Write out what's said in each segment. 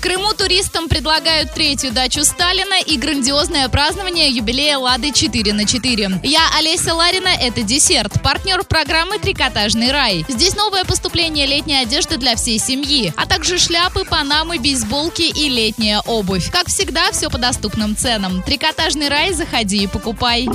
Крыму туристам предлагают третью дачу Сталина и грандиозное празднование юбилея «Лады 4 на 4». Я Олеся Ларина, это десерт, партнер программы «Трикотажный рай». Здесь новое поступление летней одежды для всей семьи, а также шляпы, панамы, бейсболки и летняя обувь. Как всегда, все по доступным ценам. «Трикотажный рай» заходи и покупай.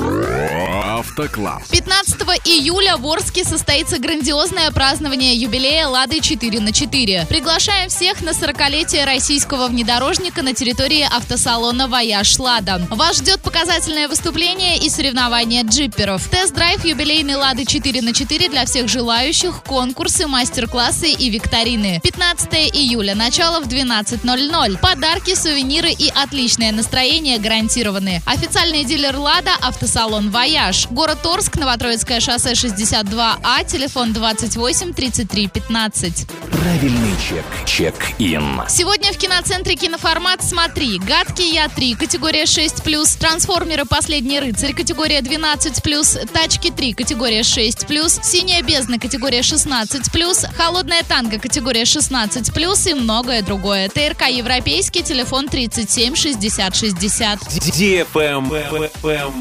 Автокласс. 15 июля в Орске состоится грандиозное празднование юбилея «Лады 4 на 4». Приглашаем всех на 40-летие российского внедорожника на территории автосалона «Вояж Лада». Вас ждет показательное выступление и соревнования джипперов. Тест-драйв юбилейной «Лады 4 на 4 для всех желающих, конкурсы, мастер-классы и викторины. 15 июля, начало в 12.00. Подарки, сувениры и отличное настроение гарантированы. Официальный дилер «Лада» – автосалон «Вояж». Город Орск, Новотроицкое шоссе 62А, телефон 28 33 15. Правильный чек. Check-in. Сегодня в киноцентре «Киноформат» смотри «Гадкий я 3», категория 6+, «Трансформеры. Последний рыцарь», категория 12+, «Тачки 3», категория 6+, «Синяя бездна», категория 16+, «Холодное танго», категория 16+, и многое другое. ТРК «Европейский», телефон 37 60 60.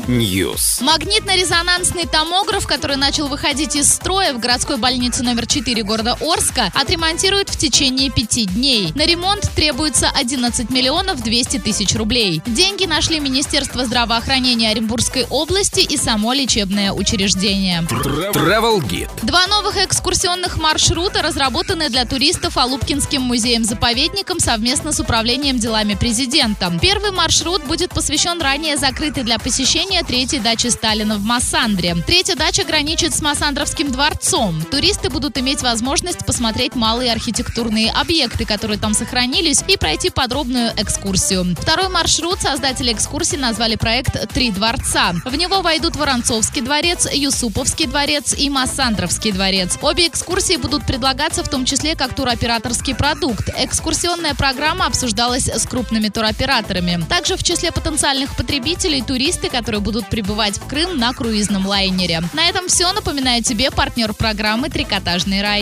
News. Магнитно-резонансный томограф, который начал выходить из строя в городской больнице номер 4 города Орска, отремонтируют в течение пяти дней. На ремонт требуется 11 миллионов 200 тысяч рублей. Деньги нашли Министерство здравоохранения Оренбургской области и само лечебное учреждение. Travel Guide. Два новых экскурсионных маршрута разработаны для туристов Алупкинским музеем-заповедником совместно с Управлением делами президента. Первый маршрут будет посвящен ранее закрытой для посещения третьей даче Сталина в Массандре. Третья дача граничит с Массандровским дворцом. Туристы будут иметь возможность посмотреть малые архитектурные объекты, которые там сохранились, и пройти подробную экскурсию. Второй маршрут создатели экскурсии назвали проект «Три дворца». В него войдут Воронцовский дворец, Юсуповский дворец и Массандровский дворец. Обе экскурсии будут предлагаться в том числе как туроператорский продукт. Экскурсионная программа обсуждалась с крупными туроператорами. Также в числе потенциальных потребителей туристы, которые будут прибывать в Крым на круизном лайнере. На этом все. Напоминаю тебе партнер программы «Трикотажный рай».